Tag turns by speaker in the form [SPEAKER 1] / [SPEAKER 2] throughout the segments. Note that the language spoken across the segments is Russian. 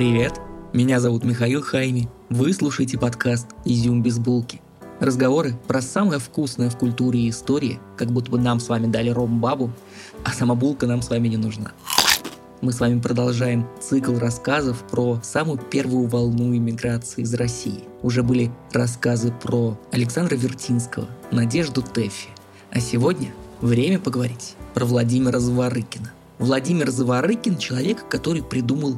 [SPEAKER 1] Привет, меня зовут Михаил Хайми. Вы слушаете подкаст «Изюм без булки». Разговоры про самое вкусное в культуре и истории, как будто бы нам с вами дали ром-бабу, а сама булка нам с вами не нужна. Мы с вами продолжаем цикл рассказов про самую первую волну иммиграции из России. Уже были рассказы про Александра Вертинского, Надежду Тэффи. А сегодня время поговорить про Владимира Заворыкина. Владимир Заворыкин – человек, который придумал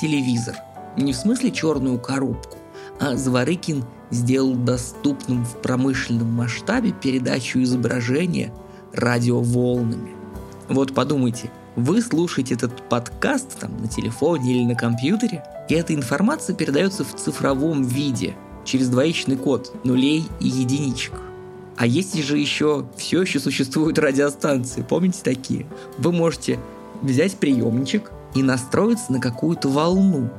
[SPEAKER 1] телевизор. Не в смысле черную коробку, а Заворыкин сделал доступным в промышленном масштабе передачу изображения радиоволнами. Вот подумайте, вы слушаете этот подкаст там, на телефоне или на компьютере, и эта информация передается в цифровом виде через двоичный код нулей и единичек. А есть же еще, все еще существуют радиостанции, помните такие? Вы можете взять приемничек и настроиться на какую-то волну.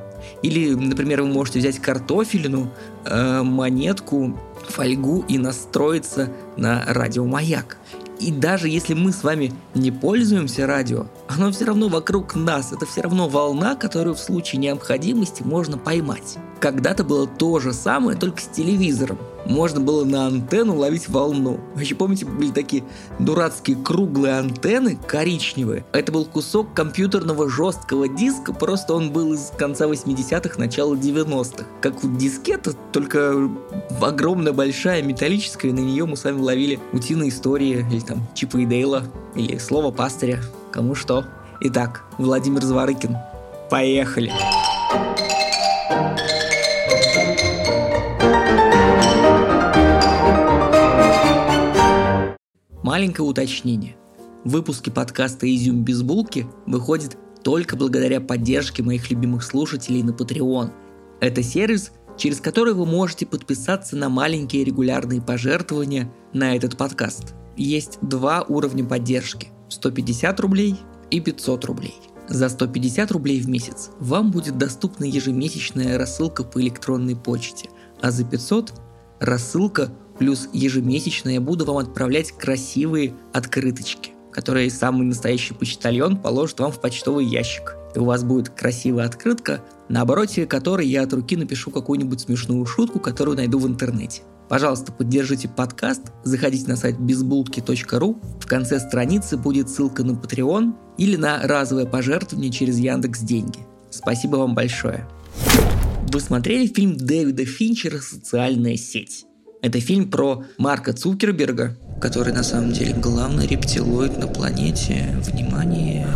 [SPEAKER 1] Или, например, вы можете взять картофелину, э, монетку, фольгу и настроиться на радиомаяк. И даже если мы с вами не пользуемся радио, оно все равно вокруг нас. Это все равно волна, которую в случае необходимости можно поймать. Когда-то было то же самое, только с телевизором. Можно было на антенну ловить волну. Вы еще помните, были такие дурацкие круглые антенны, коричневые. Это был кусок компьютерного жесткого диска, просто он был из конца 80-х, начала 90-х. Как вот дискета, только огромная большая металлическая, на нее мы с вами ловили утиные истории, или там Чипа и Дейла, или Слово пастыря, кому что. Итак, Владимир Зворыкин. Поехали! Маленькое уточнение. Выпуски подкаста «Изюм без булки» выходят только благодаря поддержке моих любимых слушателей на Patreon. Это сервис, через который вы можете подписаться на маленькие регулярные пожертвования на этот подкаст. Есть два уровня поддержки – 150 рублей и 500 рублей. За 150 рублей в месяц вам будет доступна ежемесячная рассылка по электронной почте, а за 500 – рассылка Плюс ежемесячно я буду вам отправлять красивые открыточки, которые самый настоящий почтальон положит вам в почтовый ящик. И у вас будет красивая открытка, на обороте которой я от руки напишу какую-нибудь смешную шутку, которую найду в интернете. Пожалуйста, поддержите подкаст, заходите на сайт безбулки.ру, в конце страницы будет ссылка на Patreon или на разовое пожертвование через Яндекс Деньги. Спасибо вам большое. Вы смотрели фильм Дэвида Финчера «Социальная сеть»? Это фильм про Марка Цукерберга, который на самом деле главный рептилоид на планете. Внимание!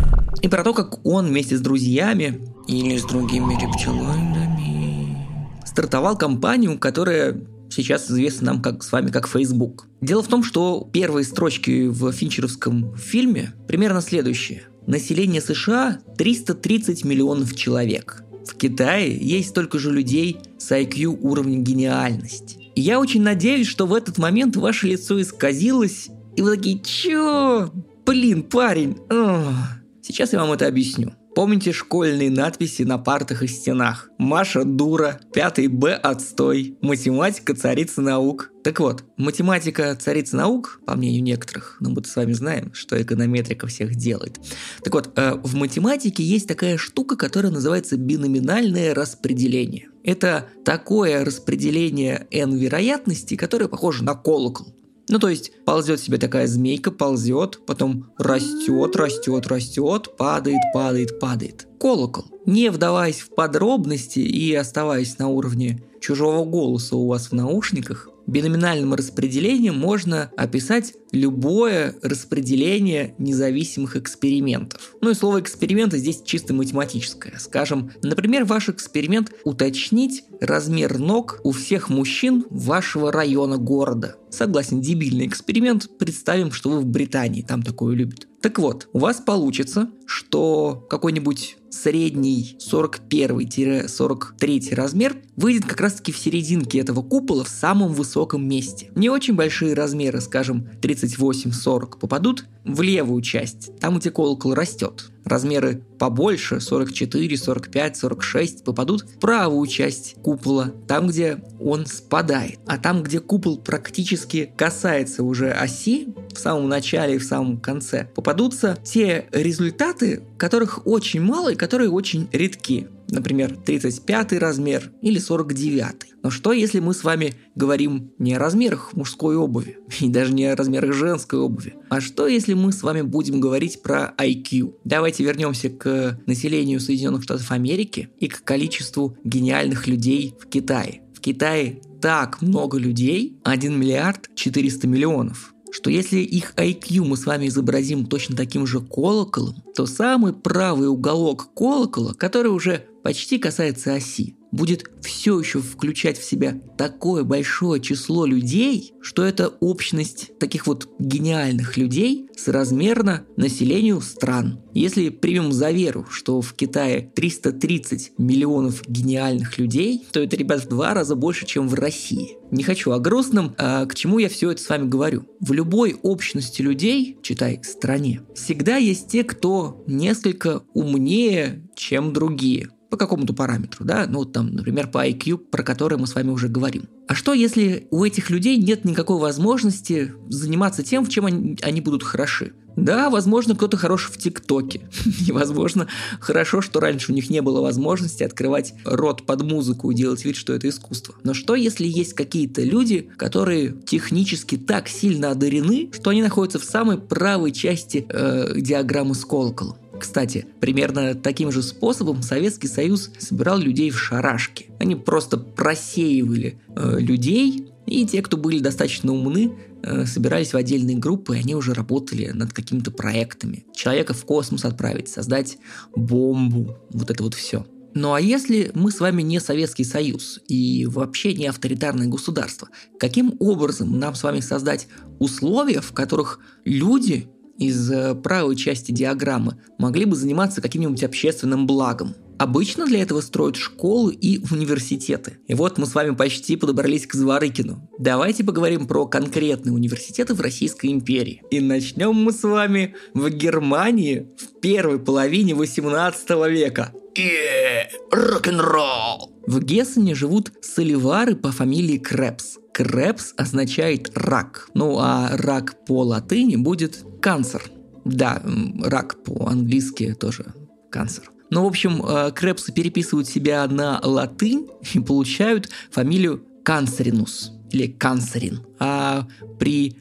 [SPEAKER 1] И про то, как он вместе с друзьями или с другими рептилоидами стартовал компанию, которая сейчас известна нам как, с вами как Facebook. Дело в том, что первые строчки в финчеровском фильме примерно следующие. Население США 330 миллионов человек. В Китае есть столько же людей с IQ уровня гениальности я очень надеюсь, что в этот момент ваше лицо исказилось, и вы такие, чё? Блин, парень. Ох. Сейчас я вам это объясню. Помните школьные надписи на партах и стенах? Маша дура, пятый Б отстой, математика царица наук. Так вот, математика царица наук, по мнению некоторых, но мы с вами знаем, что эконометрика всех делает. Так вот, э, в математике есть такая штука, которая называется биноминальное распределение. Это такое распределение n вероятностей, которое похоже на колокол. Ну, то есть ползет себе такая змейка, ползет, потом растет, растет, растет, падает, падает, падает. Колокол. Не вдаваясь в подробности и оставаясь на уровне чужого голоса у вас в наушниках, Биноминальным распределением можно описать любое распределение независимых экспериментов. Ну и слово эксперимента здесь чисто математическое. Скажем, например, ваш эксперимент уточнить размер ног у всех мужчин вашего района города. Согласен, дебильный эксперимент. Представим, что вы в Британии, там такое любят. Так вот, у вас получится, что какой-нибудь средний 41-43 размер выйдет как раз-таки в серединке этого купола в самом высоком месте. Не очень большие размеры, скажем, 38-40, попадут в левую часть, там, где колокол растет. Размеры побольше, 44, 45, 46, попадут в правую часть купола, там, где он спадает. А там, где купол практически касается уже оси, в самом начале и в самом конце, попадутся те результаты, которых очень мало и которые очень редки. Например, 35 размер или 49. Но что, если мы с вами говорим не о размерах мужской обуви, и даже не о размерах женской обуви, а что, если мы с вами будем говорить про IQ? Давайте вернемся к населению Соединенных Штатов Америки и к количеству гениальных людей в Китае. В Китае так много людей, 1 миллиард 400 миллионов что если их IQ мы с вами изобразим точно таким же колоколом, то самый правый уголок колокола, который уже почти касается оси, будет все еще включать в себя такое большое число людей, что это общность таких вот гениальных людей соразмерна населению стран. Если примем за веру, что в Китае 330 миллионов гениальных людей, то это, ребят, в два раза больше, чем в России. Не хочу о грустном, а к чему я все это с вами говорю. В любой общности людей, читай стране, всегда есть те, кто несколько умнее, чем другие по какому-то параметру, да, ну там, например, по IQ, про который мы с вами уже говорим. А что, если у этих людей нет никакой возможности заниматься тем, в чем они, они будут хороши? Да, возможно, кто-то хорош в ТикТоке. И, возможно, хорошо, что раньше у них не было возможности открывать рот под музыку и делать вид, что это искусство. Но что, если есть какие-то люди, которые технически так сильно одарены, что они находятся в самой правой части э, диаграммы с колоколом? Кстати, примерно таким же способом Советский Союз собирал людей в шарашки. Они просто просеивали э, людей, и те, кто были достаточно умны, э, собирались в отдельные группы, и они уже работали над какими-то проектами. Человека в космос отправить, создать бомбу, вот это вот все. Ну а если мы с вами не Советский Союз и вообще не авторитарное государство, каким образом нам с вами создать условия, в которых люди из э, правой части диаграммы могли бы заниматься каким-нибудь общественным благом. Обычно для этого строят школы и университеты. И вот мы с вами почти подобрались к Зворыкину. Давайте поговорим про конкретные университеты в Российской империи. И начнем мы с вами в Германии в первой половине 18 века. Yeah, рок-н-ролл! В Гессене живут соливары по фамилии Крепс. Крепс означает рак. Ну а рак по латыни будет канцер. Да, рак по-английски тоже канцер. Ну, в общем, э, крепсы переписывают себя на латынь и получают фамилию Канцеринус или Канцерин. А при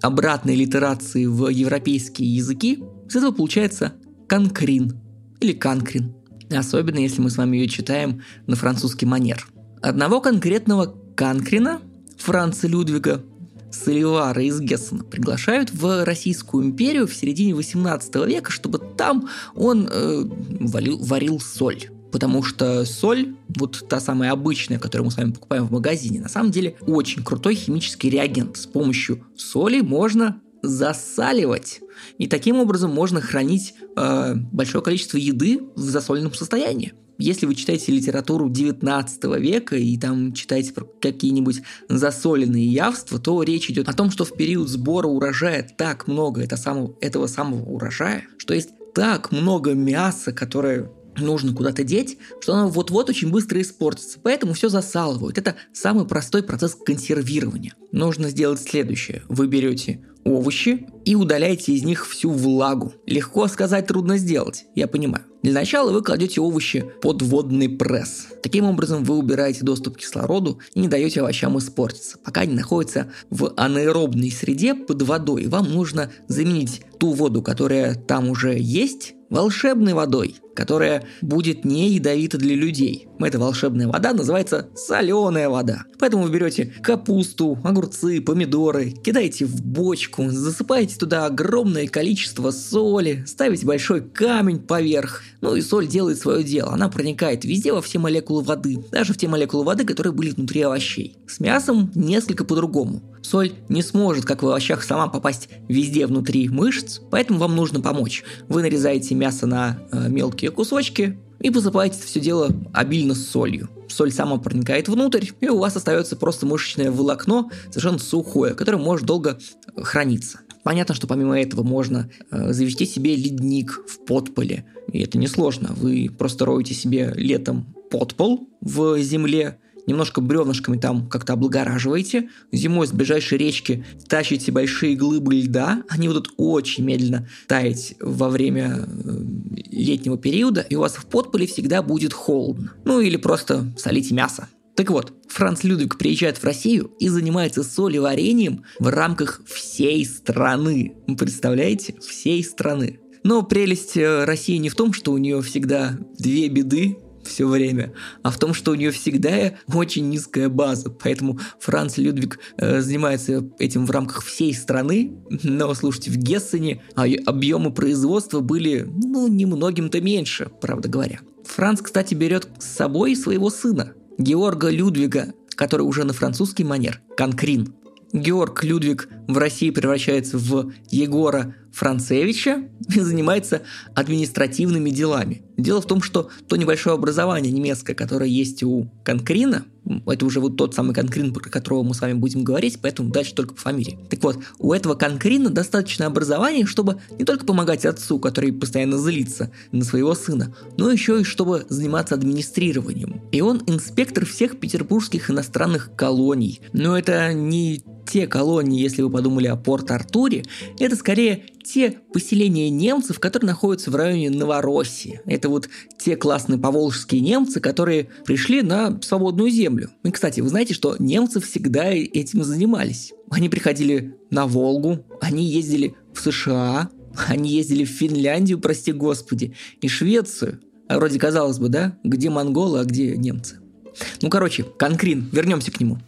[SPEAKER 1] обратной литерации в европейские языки с этого получается Конкрин или Канкрин. Особенно если мы с вами ее читаем на французский манер. Одного конкретного Канкрина Франца Людвига Соливара из Гессена приглашают в Российскую империю в середине 18 века, чтобы там он э, варил, варил соль. Потому что соль, вот та самая обычная, которую мы с вами покупаем в магазине, на самом деле очень крутой химический реагент. С помощью соли можно засаливать. И таким образом можно хранить э, большое количество еды в засоленном состоянии если вы читаете литературу 19 века и там читаете про какие-нибудь засоленные явства, то речь идет о том, что в период сбора урожая так много это самого, этого самого урожая, что есть так много мяса, которое нужно куда-то деть, что оно вот-вот очень быстро испортится. Поэтому все засалывают. Это самый простой процесс консервирования. Нужно сделать следующее. Вы берете овощи и удаляете из них всю влагу. Легко сказать, трудно сделать, я понимаю. Для начала вы кладете овощи под водный пресс. Таким образом вы убираете доступ к кислороду и не даете овощам испортиться. Пока они находятся в анаэробной среде под водой, вам нужно заменить ту воду, которая там уже есть, волшебной водой, которая будет не ядовита для людей. Эта волшебная вода называется соленая вода. Поэтому вы берете капусту, огурцы, помидоры, кидаете в бочку, засыпаете туда огромное количество соли, ставите большой камень поверх. Ну и соль делает свое дело. Она проникает везде во все молекулы воды, даже в те молекулы воды, которые были внутри овощей. С мясом несколько по-другому. Соль не сможет, как в овощах, сама попасть везде внутри мышц, поэтому вам нужно помочь. Вы нарезаете мясо на э, мелкие кусочки и посыпаете все дело обильно солью. Соль сама проникает внутрь, и у вас остается просто мышечное волокно, совершенно сухое, которое может долго храниться. Понятно, что помимо этого можно э, завести себе ледник в подполе. И это несложно. Вы просто роете себе летом подпол в земле, немножко бревнышками там как-то облагораживаете, зимой с ближайшей речки тащите большие глыбы льда, они будут очень медленно таять во время э, летнего периода, и у вас в подполе всегда будет холодно. Ну или просто солите мясо. Так вот, Франц Людвиг приезжает в Россию и занимается солеварением в рамках всей страны. Представляете? Всей страны. Но прелесть э, России не в том, что у нее всегда две беды все время, а в том, что у нее всегда очень низкая база. Поэтому Франц Людвиг э, занимается этим в рамках всей страны. Но, слушайте, в Гессене объемы производства были, ну, немногим-то меньше, правда говоря. Франц, кстати, берет с собой своего сына, Георга Людвига, который уже на французский манер, Конкрин. Георг Людвиг в России превращается в Егора Францевича и занимается административными делами. Дело в том, что то небольшое образование немецкое, которое есть у Конкрина, это уже вот тот самый Конкрин, про которого мы с вами будем говорить, поэтому дальше только по фамилии. Так вот, у этого Конкрина достаточно образования, чтобы не только помогать отцу, который постоянно злится на своего сына, но еще и чтобы заниматься администрированием. И он инспектор всех петербургских иностранных колоний. Но это не те колонии, если вы подумали о Порт-Артуре, это скорее те поселения немцев, которые находятся в районе Новороссии. Это вот те классные поволжские немцы, которые пришли на свободную землю. И, кстати, вы знаете, что немцы всегда этим занимались. Они приходили на Волгу, они ездили в США, они ездили в Финляндию, прости господи, и Швецию. А вроде казалось бы, да? Где монголы, а где немцы? Ну, короче, Конкрин, вернемся к нему.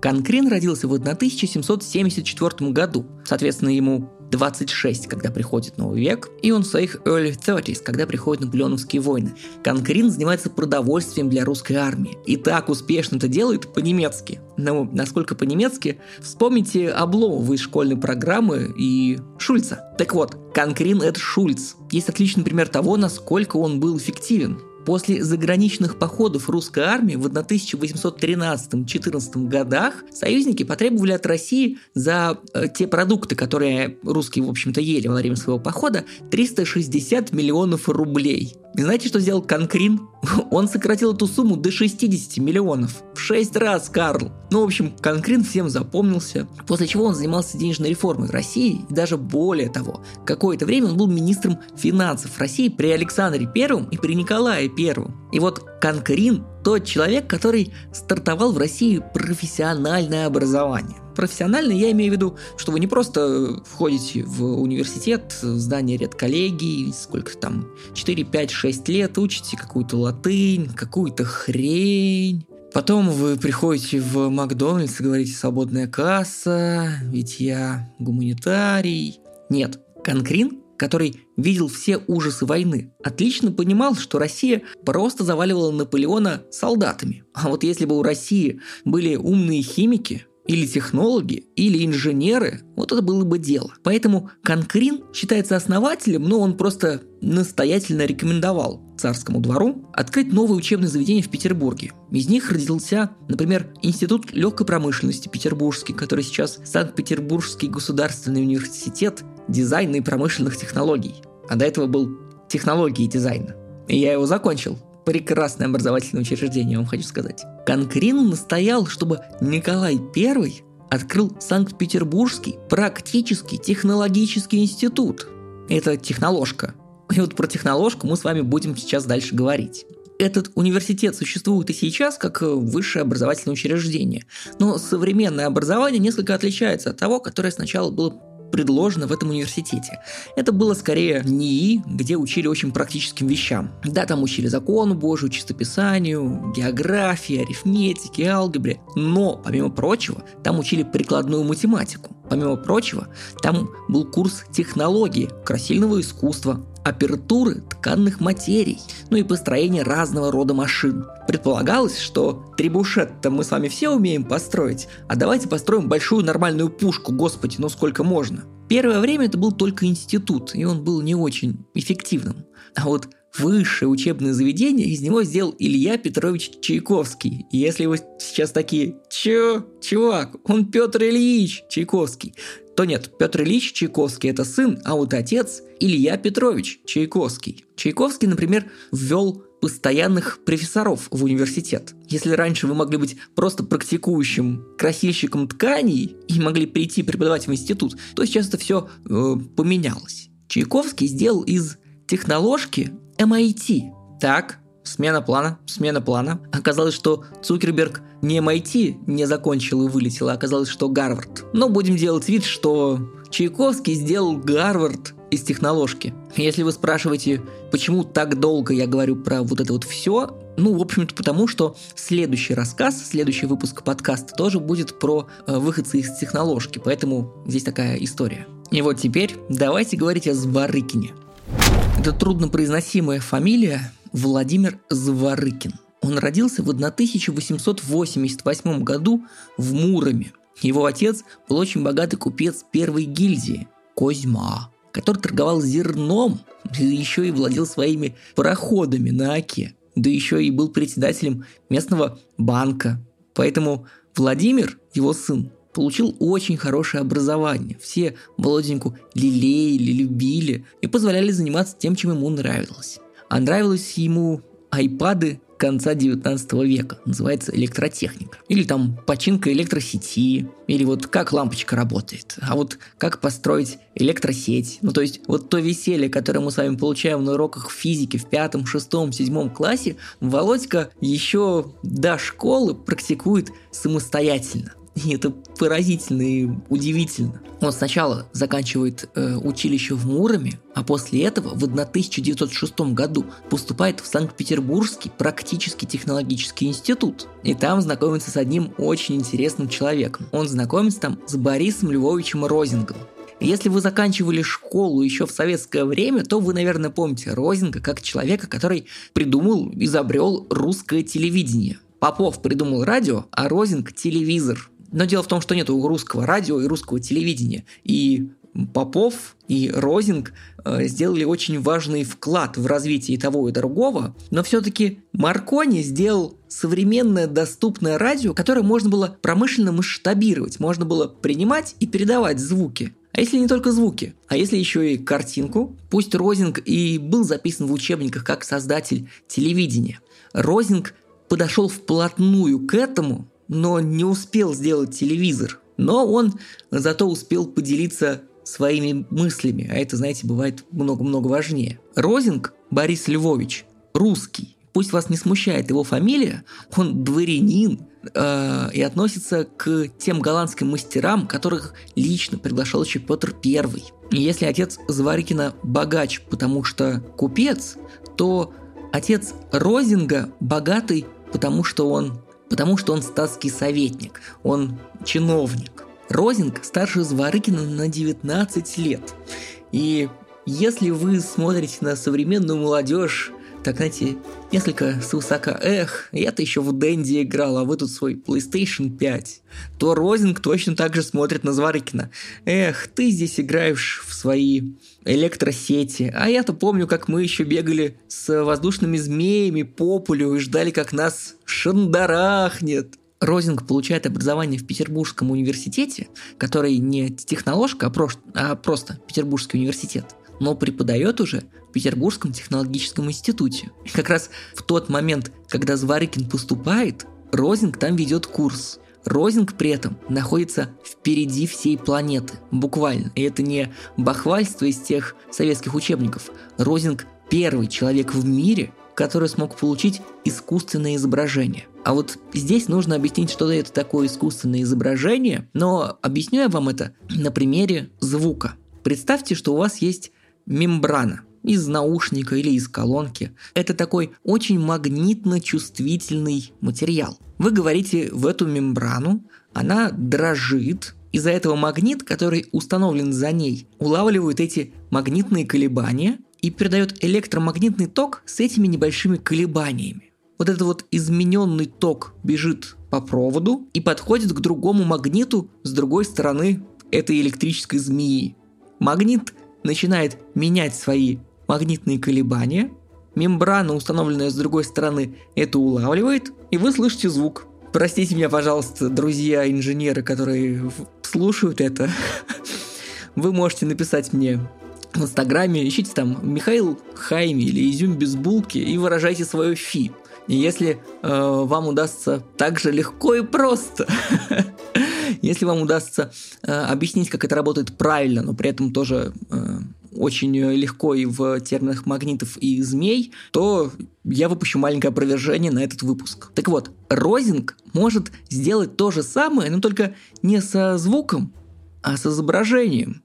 [SPEAKER 1] Конкрин родился в 1774 году, соответственно, ему 26, когда приходит новый век, и он в своих early 30s, когда приходят наполеоновские войны. Конкрин занимается продовольствием для русской армии. И так успешно это делает по-немецки. Ну, насколько по-немецки? Вспомните Обломова из школьной программы и Шульца. Так вот, Конкрин — это Шульц. Есть отличный пример того, насколько он был эффективен. После заграничных походов русской армии в 1813-14 годах союзники потребовали от России за э, те продукты, которые русские, в общем-то, ели во время своего похода, 360 миллионов рублей. И знаете, что сделал Конкрин? Он сократил эту сумму до 60 миллионов. В 6 раз, Карл. Ну, в общем, Конкрин всем запомнился. После чего он занимался денежной реформой в России. И даже более того, какое-то время он был министром финансов России при Александре Первом и при Николае Первом. И вот Конкрин тот человек, который стартовал в России профессиональное образование. Профессионально я имею в виду, что вы не просто входите в университет, здание редколлегии, сколько там, 4, 5, 6 лет, учите какую-то латынь, какую-то хрень, Потом вы приходите в Макдональдс и говорите «свободная касса», ведь я гуманитарий. Нет, Конкрин который видел все ужасы войны, отлично понимал, что Россия просто заваливала Наполеона солдатами. А вот если бы у России были умные химики, или технологи, или инженеры, вот это было бы дело. Поэтому Конкрин считается основателем, но он просто настоятельно рекомендовал царскому двору открыть новое учебное заведение в Петербурге. Из них родился, например, Институт легкой промышленности Петербургский, который сейчас Санкт-Петербургский государственный университет дизайна и промышленных технологий. А до этого был технологии дизайна. И я его закончил. Прекрасное образовательное учреждение, я вам хочу сказать. Конкрин настоял, чтобы Николай I открыл Санкт-Петербургский практический технологический институт. Это техноложка. И вот про техноложку мы с вами будем сейчас дальше говорить. Этот университет существует и сейчас как высшее образовательное учреждение, но современное образование несколько отличается от того, которое сначала было предложено в этом университете. Это было скорее НИИ, где учили очень практическим вещам. Да, там учили закону Божию, чистописанию, географии, арифметике, алгебре. Но, помимо прочего, там учили прикладную математику. Помимо прочего, там был курс технологии, красильного искусства, апертуры тканных материй, ну и построение разного рода машин. Предполагалось, что трибушет-то мы с вами все умеем построить, а давайте построим большую нормальную пушку, господи, ну сколько можно. Первое время это был только институт, и он был не очень эффективным. А вот высшее учебное заведение из него сделал Илья Петрович Чайковский. И если вы сейчас такие, чё, чувак, он Петр Ильич Чайковский, то нет, Петр Ильич Чайковский – это сын, а вот отец – Илья Петрович Чайковский. Чайковский, например, ввел постоянных профессоров в университет. Если раньше вы могли быть просто практикующим красильщиком тканей и могли прийти преподавать в институт, то сейчас это все э, поменялось. Чайковский сделал из техноложки MIT. Так, смена плана, смена плана. Оказалось, что Цукерберг не MIT не закончил и вылетел, а оказалось, что Гарвард. Но будем делать вид, что Чайковский сделал Гарвард из техноложки. Если вы спрашиваете, почему так долго я говорю про вот это вот все, ну, в общем-то, потому что следующий рассказ, следующий выпуск подкаста тоже будет про э, выходцы из техноложки, поэтому здесь такая история. И вот теперь давайте говорить о Зворыкине. Это труднопроизносимая фамилия Владимир Зворыкин. Он родился в 1888 году в Муроме. Его отец был очень богатый купец первой гильдии – Козьма который торговал зерном, еще и владел своими пароходами на Оке, да еще и был председателем местного банка. Поэтому Владимир, его сын, получил очень хорошее образование. Все Володеньку лелеяли, любили и позволяли заниматься тем, чем ему нравилось. А нравилось ему айпады конца 19 века. Называется электротехника. Или там починка электросети. Или вот как лампочка работает. А вот как построить электросеть. Ну то есть вот то веселье, которое мы с вами получаем на уроках физики в пятом, шестом, седьмом классе, Володька еще до школы практикует самостоятельно. И это поразительно и удивительно. Он сначала заканчивает э, училище в Муроме, а после этого в 1906 году поступает в Санкт-Петербургский практический технологический институт. И там знакомится с одним очень интересным человеком. Он знакомится там с Борисом Львовичем Розингом. Если вы заканчивали школу еще в советское время, то вы, наверное, помните Розинга как человека, который придумал, изобрел русское телевидение. Попов придумал радио, а Розинг – телевизор. Но дело в том, что нет русского радио и русского телевидения. И Попов и Розинг э, сделали очень важный вклад в развитие того и другого, но все-таки Маркони сделал современное доступное радио, которое можно было промышленно масштабировать, можно было принимать и передавать звуки. А если не только звуки, а если еще и картинку, пусть Розинг и был записан в учебниках как создатель телевидения, Розинг подошел вплотную к этому, но не успел сделать телевизор. Но он зато успел поделиться своими мыслями, а это, знаете, бывает много-много важнее. Розинг Борис Львович, русский. Пусть вас не смущает его фамилия, он дворянин э, и относится к тем голландским мастерам, которых лично приглашал еще Петр I. Если отец Зварикина богач, потому что купец, то отец Розинга богатый, потому что он потому что он статский советник, он чиновник. Розинг старше Зворыкина на 19 лет. И если вы смотрите на современную молодежь, так, знаете, несколько свысока, эх, я-то еще в Дэнди играл, а вы тут свой PlayStation 5, то Розинг точно так же смотрит на Зворыкина. Эх, ты здесь играешь в свои электросети, а я-то помню, как мы еще бегали с воздушными змеями по полю и ждали, как нас шандарахнет. Розинг получает образование в Петербургском университете, который не техноложка, а, про, а просто Петербургский университет, но преподает уже в Петербургском технологическом институте. И как раз в тот момент, когда Зварыкин поступает, Розинг там ведет курс. Розинг при этом находится впереди всей планеты, буквально. И это не бахвальство из тех советских учебников. Розинг первый человек в мире, который смог получить искусственное изображение. А вот здесь нужно объяснить, что это такое искусственное изображение, но объясню я вам это на примере звука. Представьте, что у вас есть мембрана из наушника или из колонки. Это такой очень магнитно-чувствительный материал. Вы говорите в эту мембрану, она дрожит, из-за этого магнит, который установлен за ней, улавливает эти магнитные колебания и передает электромагнитный ток с этими небольшими колебаниями. Вот этот вот измененный ток бежит по проводу и подходит к другому магниту с другой стороны этой электрической змеи. Магнит начинает менять свои магнитные колебания, мембрана, установленная с другой стороны, это улавливает, и вы слышите звук. Простите меня, пожалуйста, друзья-инженеры, которые слушают это. Вы можете написать мне в Инстаграме, ищите там Михаил Хайми или Изюм без булки и выражайте свое фи. И если э, вам удастся так же легко и просто, если вам удастся э, объяснить, как это работает правильно, но при этом тоже э, очень легко и в терминах магнитов и змей, то я выпущу маленькое опровержение на этот выпуск. Так вот, розинг может сделать то же самое, но только не со звуком, а с изображением.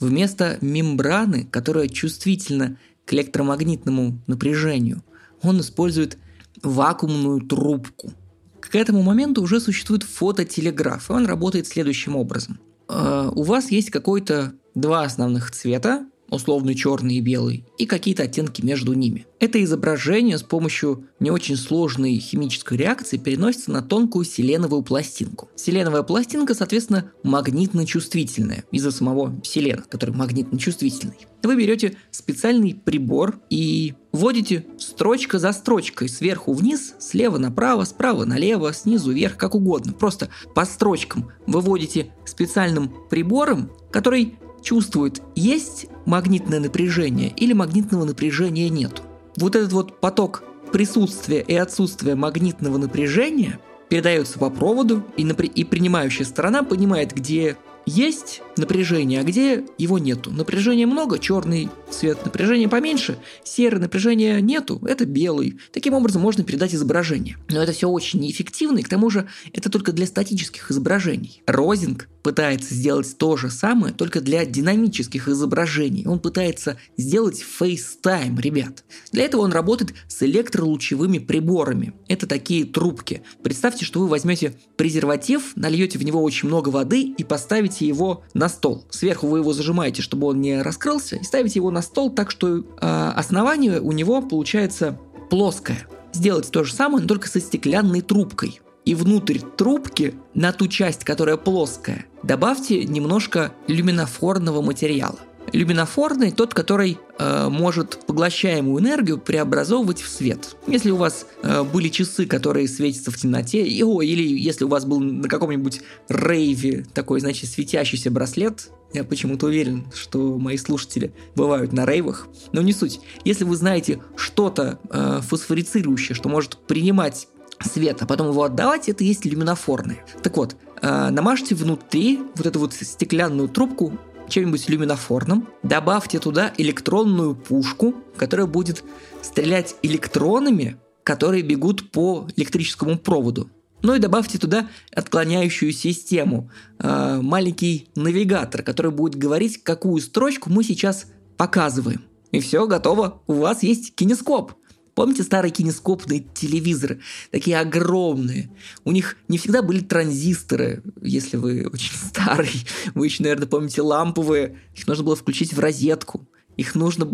[SPEAKER 1] Вместо мембраны, которая чувствительна к электромагнитному напряжению, он использует вакуумную трубку. К этому моменту уже существует фототелеграф, и он работает следующим образом. Э, у вас есть какой-то два основных цвета, условный черный и белый, и какие-то оттенки между ними. Это изображение с помощью не очень сложной химической реакции переносится на тонкую селеновую пластинку. Селеновая пластинка, соответственно, магнитно-чувствительная из-за самого селена, который магнитно-чувствительный. Вы берете специальный прибор и вводите строчка за строчкой, сверху вниз, слева направо, справа налево, снизу вверх, как угодно. Просто по строчкам выводите специальным прибором, который чувствует, есть магнитное напряжение или магнитного напряжения нет. Вот этот вот поток присутствия и отсутствия магнитного напряжения передается по проводу, и, напри- и принимающая сторона понимает, где есть напряжение, а где его нету. Напряжения много, черный цвет, напряжения поменьше, серое напряжения нету, это белый. Таким образом можно передать изображение. Но это все очень неэффективно, и к тому же это только для статических изображений. Розинг пытается сделать то же самое, только для динамических изображений. Он пытается сделать FaceTime, ребят. Для этого он работает с электролучевыми приборами. Это такие трубки. Представьте, что вы возьмете презерватив, нальете в него очень много воды и поставите его на стол. Сверху вы его зажимаете, чтобы он не раскрылся, и ставите его на стол так, что э, основание у него получается плоское. Сделать то же самое, но только со стеклянной трубкой. И внутрь трубки, на ту часть, которая плоская, добавьте немножко люминофорного материала. Люминофорный тот, который э, может поглощаемую энергию преобразовывать в свет. Если у вас э, были часы, которые светятся в темноте, и, о, или если у вас был на каком-нибудь рейве такой, значит, светящийся браслет, я почему-то уверен, что мои слушатели бывают на рейвах. Но не суть. Если вы знаете что-то э, фосфорицирующее, что может принимать свет, а потом его отдавать, это есть люминофорные. Так вот, э, намажьте внутри вот эту вот стеклянную трубку чем-нибудь люминофорным, добавьте туда электронную пушку, которая будет стрелять электронами, которые бегут по электрическому проводу. Ну и добавьте туда отклоняющую систему, э, маленький навигатор, который будет говорить, какую строчку мы сейчас показываем. И все, готово. У вас есть кинескоп. Помните старые кинескопные телевизоры? Такие огромные. У них не всегда были транзисторы, если вы очень старый. Вы еще, наверное, помните ламповые. Их нужно было включить в розетку. Их нужно...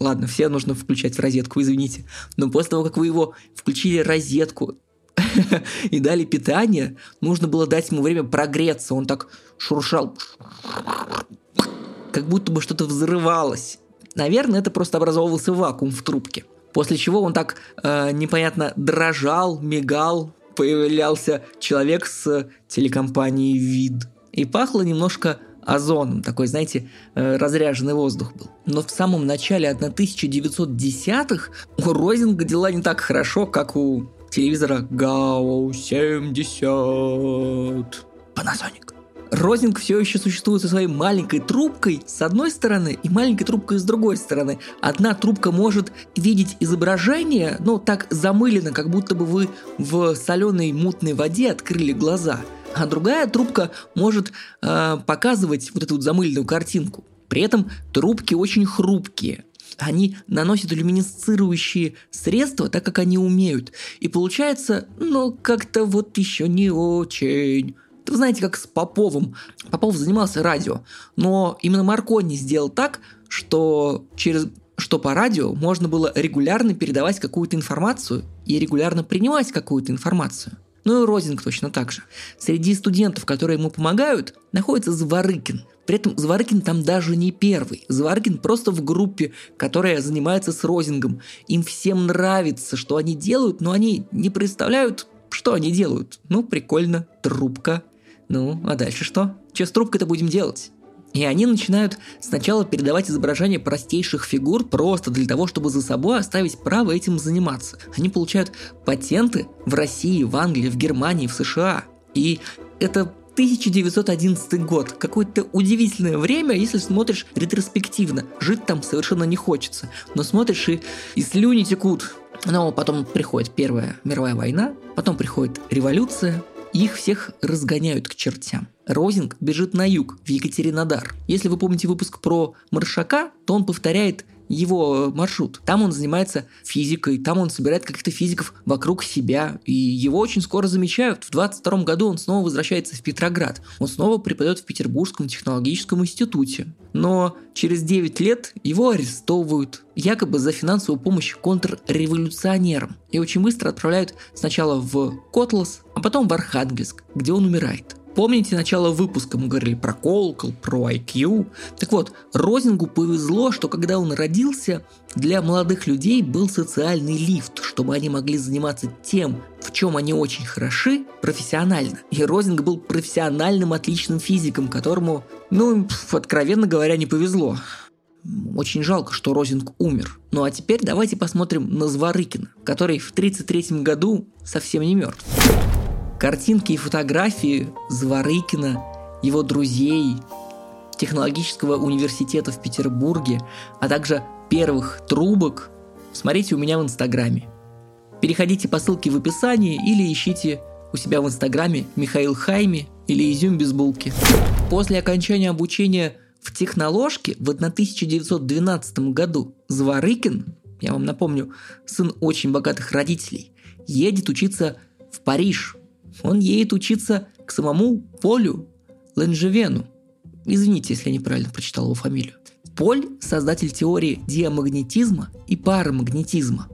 [SPEAKER 1] Ладно, все нужно включать в розетку, извините. Но после того, как вы его включили розетку и дали питание, нужно было дать ему время прогреться. Он так шуршал, как будто бы что-то взрывалось. Наверное, это просто образовывался вакуум в трубке. После чего он так э, непонятно дрожал, мигал, появлялся человек с телекомпанией «Вид». И пахло немножко озоном, такой, знаете, э, разряженный воздух был. Но в самом начале 1910-х у Розинга дела не так хорошо, как у телевизора GAO 70 Panasonic. Розинг все еще существует со своей маленькой трубкой с одной стороны и маленькой трубкой с другой стороны. Одна трубка может видеть изображение, но так замылено, как будто бы вы в соленой мутной воде открыли глаза. А другая трубка может э, показывать вот эту вот замыленную картинку. При этом трубки очень хрупкие. Они наносят люминесцирующие средства, так как они умеют. И получается, ну, как-то вот еще не очень. Вы знаете, как с Поповым. Попов занимался радио, но именно Маркони сделал так, что через что по радио можно было регулярно передавать какую-то информацию и регулярно принимать какую-то информацию. Ну и Розинг точно так же. Среди студентов, которые ему помогают, находится Зворыкин. При этом Зворыкин там даже не первый. Зворыкин просто в группе, которая занимается с Розингом. Им всем нравится, что они делают, но они не представляют, что они делают. Ну, прикольно, трубка, ну, а дальше что? Че с трубкой-то будем делать? И они начинают сначала передавать изображения простейших фигур просто для того, чтобы за собой оставить право этим заниматься. Они получают патенты в России, в Англии, в Германии, в США. И это 1911 год. Какое-то удивительное время, если смотришь ретроспективно. Жить там совершенно не хочется. Но смотришь и, и слюни текут. Но потом приходит Первая мировая война, потом приходит революция, их всех разгоняют к чертям. Розинг бежит на юг, в Екатеринодар. Если вы помните выпуск про Маршака, то он повторяет его маршрут. Там он занимается физикой, там он собирает каких-то физиков вокруг себя, и его очень скоро замечают. В 22 году он снова возвращается в Петроград. Он снова преподает в Петербургском технологическом институте. Но через 9 лет его арестовывают, якобы за финансовую помощь контрреволюционерам. И очень быстро отправляют сначала в Котлас, а потом в Архангельск, где он умирает. Помните начало выпуска, мы говорили про колокол, про IQ. Так вот, Розингу повезло, что когда он родился, для молодых людей был социальный лифт, чтобы они могли заниматься тем, в чем они очень хороши, профессионально. И Розинг был профессиональным отличным физиком, которому, ну, откровенно говоря, не повезло. Очень жалко, что Розинг умер. Ну а теперь давайте посмотрим на Зворыкина, который в 1933 году совсем не мертв. Картинки и фотографии Зворыкина, его друзей, технологического университета в Петербурге, а также первых трубок смотрите у меня в Инстаграме. Переходите по ссылке в описании или ищите у себя в Инстаграме Михаил Хайми или Изюм без булки. После окончания обучения в техноложке в 1912 году Зворыкин, я вам напомню, сын очень богатых родителей, едет учиться в Париж – он едет учиться к самому Полю Ленжевену. Извините, если я неправильно прочитал его фамилию. Поль – создатель теории диамагнетизма и парамагнетизма.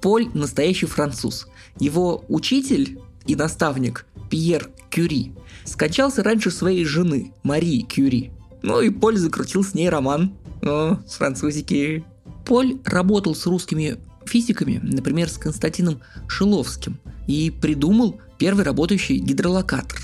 [SPEAKER 1] Поль – настоящий француз. Его учитель и наставник Пьер Кюри скончался раньше своей жены Марии Кюри. Ну и Поль закрутил с ней роман. О, французики. Поль работал с русскими физиками, например, с Константином Шиловским, и придумал первый работающий гидролокатор.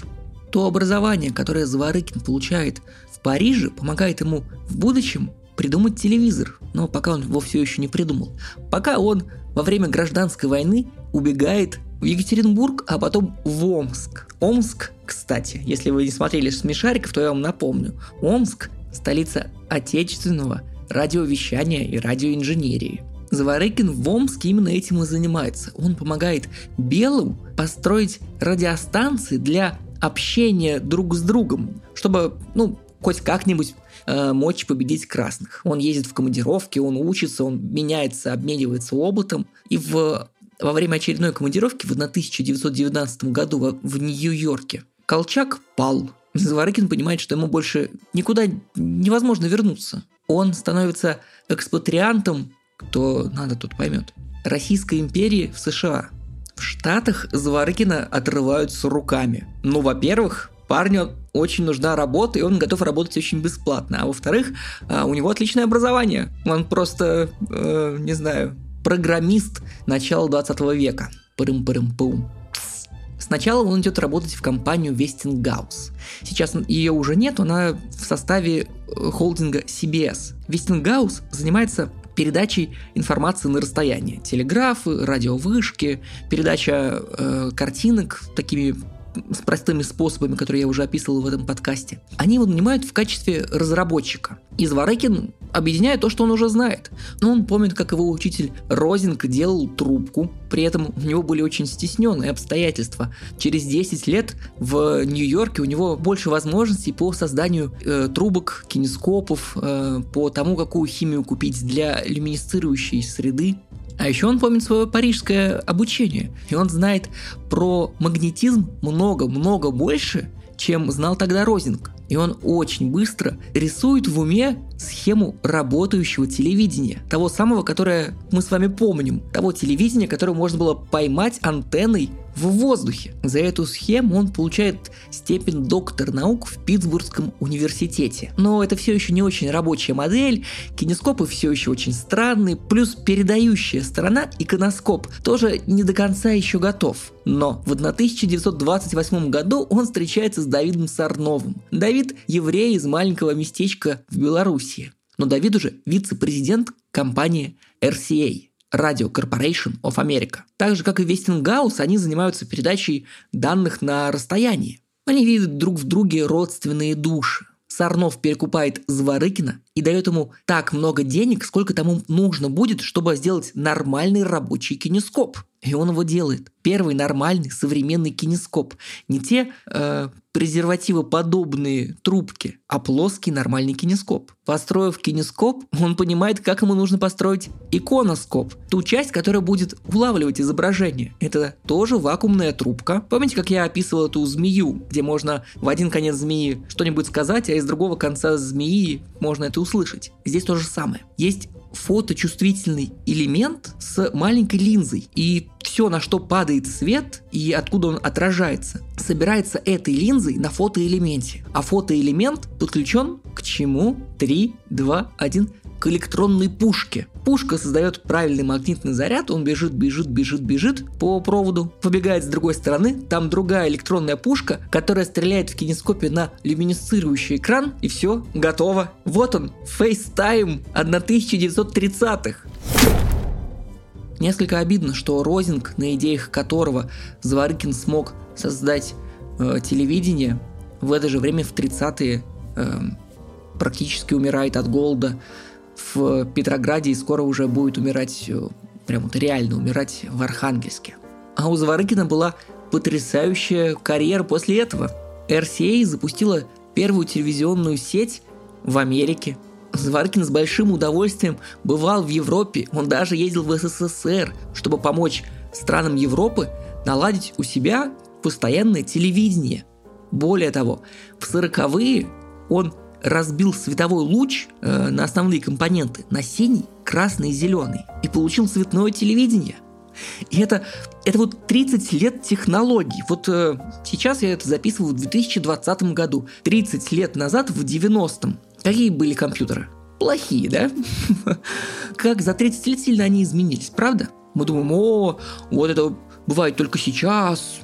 [SPEAKER 1] То образование, которое Заворыкин получает в Париже, помогает ему в будущем придумать телевизор, но пока он его все еще не придумал. Пока он во время гражданской войны убегает в Екатеринбург, а потом в Омск. Омск, кстати, если вы не смотрели «Смешариков», то я вам напомню. Омск – столица отечественного радиовещания и радиоинженерии. Заворыкин в Омске именно этим и занимается. Он помогает белым построить радиостанции для общения друг с другом, чтобы, ну, хоть как-нибудь э, мочь победить красных. Он ездит в командировки, он учится, он меняется, обменивается опытом. И в, во время очередной командировки в 1919 году в, в Нью-Йорке Колчак пал. Заворыкин понимает, что ему больше никуда невозможно вернуться. Он становится экспатриантом кто надо, тот поймет. Российской империи в США. В Штатах Зворыкина отрываются руками. Ну, во-первых, парню очень нужна работа, и он готов работать очень бесплатно. А во-вторых, а, у него отличное образование. Он просто, э, не знаю, программист начала 20 века. Пырым-пырым-пум. Сначала он идет работать в компанию Westinghouse. Сейчас ее уже нет, она в составе э, холдинга CBS. Westinghouse занимается передачей информации на расстояние. Телеграфы, радиовышки, передача э, картинок такими с простыми способами, которые я уже описывал в этом подкасте, они его нанимают в качестве разработчика. И Зворыкин объединяет то, что он уже знает. Но он помнит, как его учитель Розинг делал трубку, при этом у него были очень стесненные обстоятельства. Через 10 лет в Нью-Йорке у него больше возможностей по созданию э, трубок, кинескопов, э, по тому, какую химию купить для люминесцирующей среды. А еще он помнит свое парижское обучение, и он знает про магнетизм много-много больше, чем знал тогда Розинг. И он очень быстро рисует в уме схему работающего телевидения. Того самого, которое мы с вами помним. Того телевидения, которое можно было поймать антенной в воздухе. За эту схему он получает степень доктор наук в Питтсбургском университете. Но это все еще не очень рабочая модель, кинескопы все еще очень странные, плюс передающая сторона, иконоскоп, тоже не до конца еще готов. Но в 1928 году он встречается с Давидом Сарновым. Давид – еврей из маленького местечка в Белоруссии. Но Давид уже вице-президент компании RCA. Radio Corporation of America. Так же, как и Вестингаус, они занимаются передачей данных на расстоянии. Они видят друг в друге родственные души. Сарнов перекупает Зворыкина и дает ему так много денег, сколько тому нужно будет, чтобы сделать нормальный рабочий кинескоп. И он его делает. Первый нормальный современный кинескоп. Не те э, презервативоподобные трубки, а плоский нормальный кинескоп. Построив кинескоп, он понимает, как ему нужно построить иконоскоп. Ту часть, которая будет улавливать изображение. Это тоже вакуумная трубка. Помните, как я описывал эту змею, где можно в один конец змеи что-нибудь сказать, а из другого конца змеи можно это услышать. Здесь то же самое. Есть фоточувствительный элемент с маленькой линзой. И все, на что падает свет и откуда он отражается, собирается этой линзой на фотоэлементе. А фотоэлемент подключен к чему? 3, 2, 1 к электронной пушке. Пушка создает правильный магнитный заряд, он бежит, бежит, бежит, бежит по проводу, побегает с другой стороны, там другая электронная пушка, которая стреляет в кинескопе на люминесцирующий экран, и все, готово. Вот он, FaceTime 1930-х. Несколько обидно, что Розинг, на идеях которого Зворыкин смог создать э, телевидение, в это же время в 30-е э, практически умирает от голода в Петрограде и скоро уже будет умирать, э, прям вот реально умирать в Архангельске. А у Зворыкина была потрясающая карьера после этого. RCA запустила первую телевизионную сеть в Америке. Зворыкин с большим удовольствием бывал в Европе, он даже ездил в СССР, чтобы помочь странам Европы наладить у себя постоянное телевидение. Более того, в 40-е он разбил световой луч э, на основные компоненты, на синий, красный и зеленый, и получил цветное телевидение. И это, это вот 30 лет технологий. Вот э, сейчас я это записываю в 2020 году. 30 лет назад, в 90-м, какие были компьютеры? Плохие, да? Как за 30 лет сильно они изменились, правда? Мы думаем, о, вот это бывает только сейчас,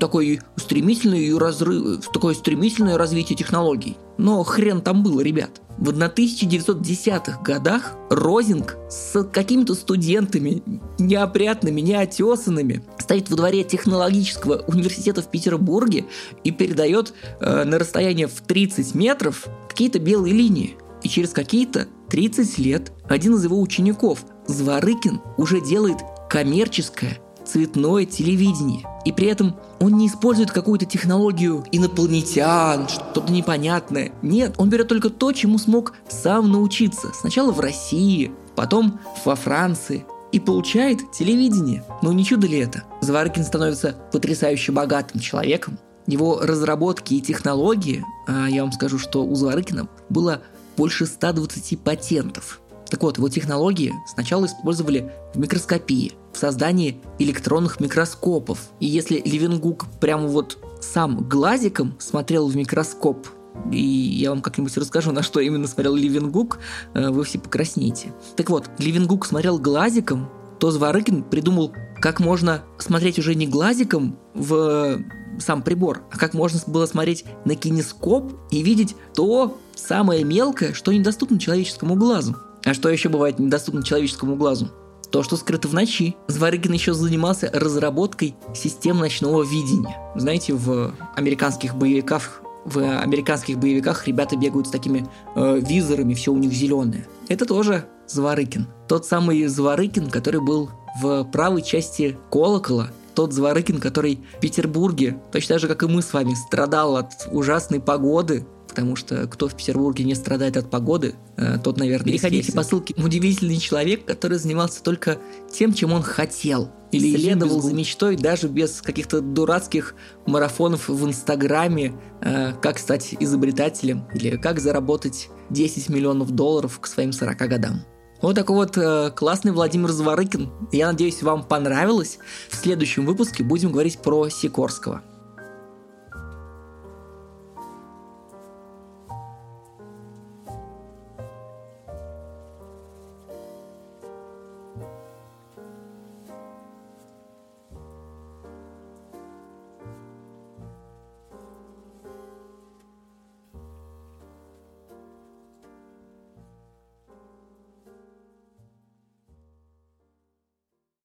[SPEAKER 1] такой стремительный разрыв, такое стремительное развитие технологий. Но хрен там было, ребят. В 1910-х годах Розинг с какими-то студентами, неопрятными, неотесанными, стоит во дворе технологического университета в Петербурге и передает э, на расстояние в 30 метров какие-то белые линии. И через какие-то 30 лет один из его учеников, Зворыкин, уже делает коммерческое цветное телевидение. И при этом он не использует какую-то технологию инопланетян, что-то непонятное. Нет, он берет только то, чему смог сам научиться. Сначала в России, потом во Франции. И получает телевидение. Но не чудо ли это? Зваркин становится потрясающе богатым человеком. Его разработки и технологии, а я вам скажу, что у Зварыкина было больше 120 патентов – так вот, его технологии сначала использовали в микроскопии, в создании электронных микроскопов. И если Левенгук прямо вот сам глазиком смотрел в микроскоп, и я вам как-нибудь расскажу, на что именно смотрел Ливенгук, э, вы все покраснеете. Так вот, Ливенгук смотрел глазиком, то Зворыкин придумал, как можно смотреть уже не глазиком в сам прибор, а как можно было смотреть на кинескоп и видеть то самое мелкое, что недоступно человеческому глазу. А что еще бывает недоступно человеческому глазу? То, что скрыто в ночи. Зварыгин еще занимался разработкой систем ночного видения. Знаете, в американских боевиках в американских боевиках ребята бегают с такими э, визорами, все у них зеленое. Это тоже Зворыкин. Тот самый Зворыкин, который был в правой части колокола, тот Зворыкин, который в Петербурге, точно так же, как и мы с вами, страдал от ужасной погоды, потому что кто в Петербурге не страдает от погоды, э, тот, наверное, Переходите по ссылке. Удивительный человек, который занимался только тем, чем он хотел. Или следовал за мечтой даже без каких-то дурацких марафонов в Инстаграме, э, как стать изобретателем или как заработать 10 миллионов долларов к своим 40 годам. Вот такой вот э, классный Владимир Зворыкин. Я надеюсь, вам понравилось. В следующем выпуске будем говорить про Сикорского.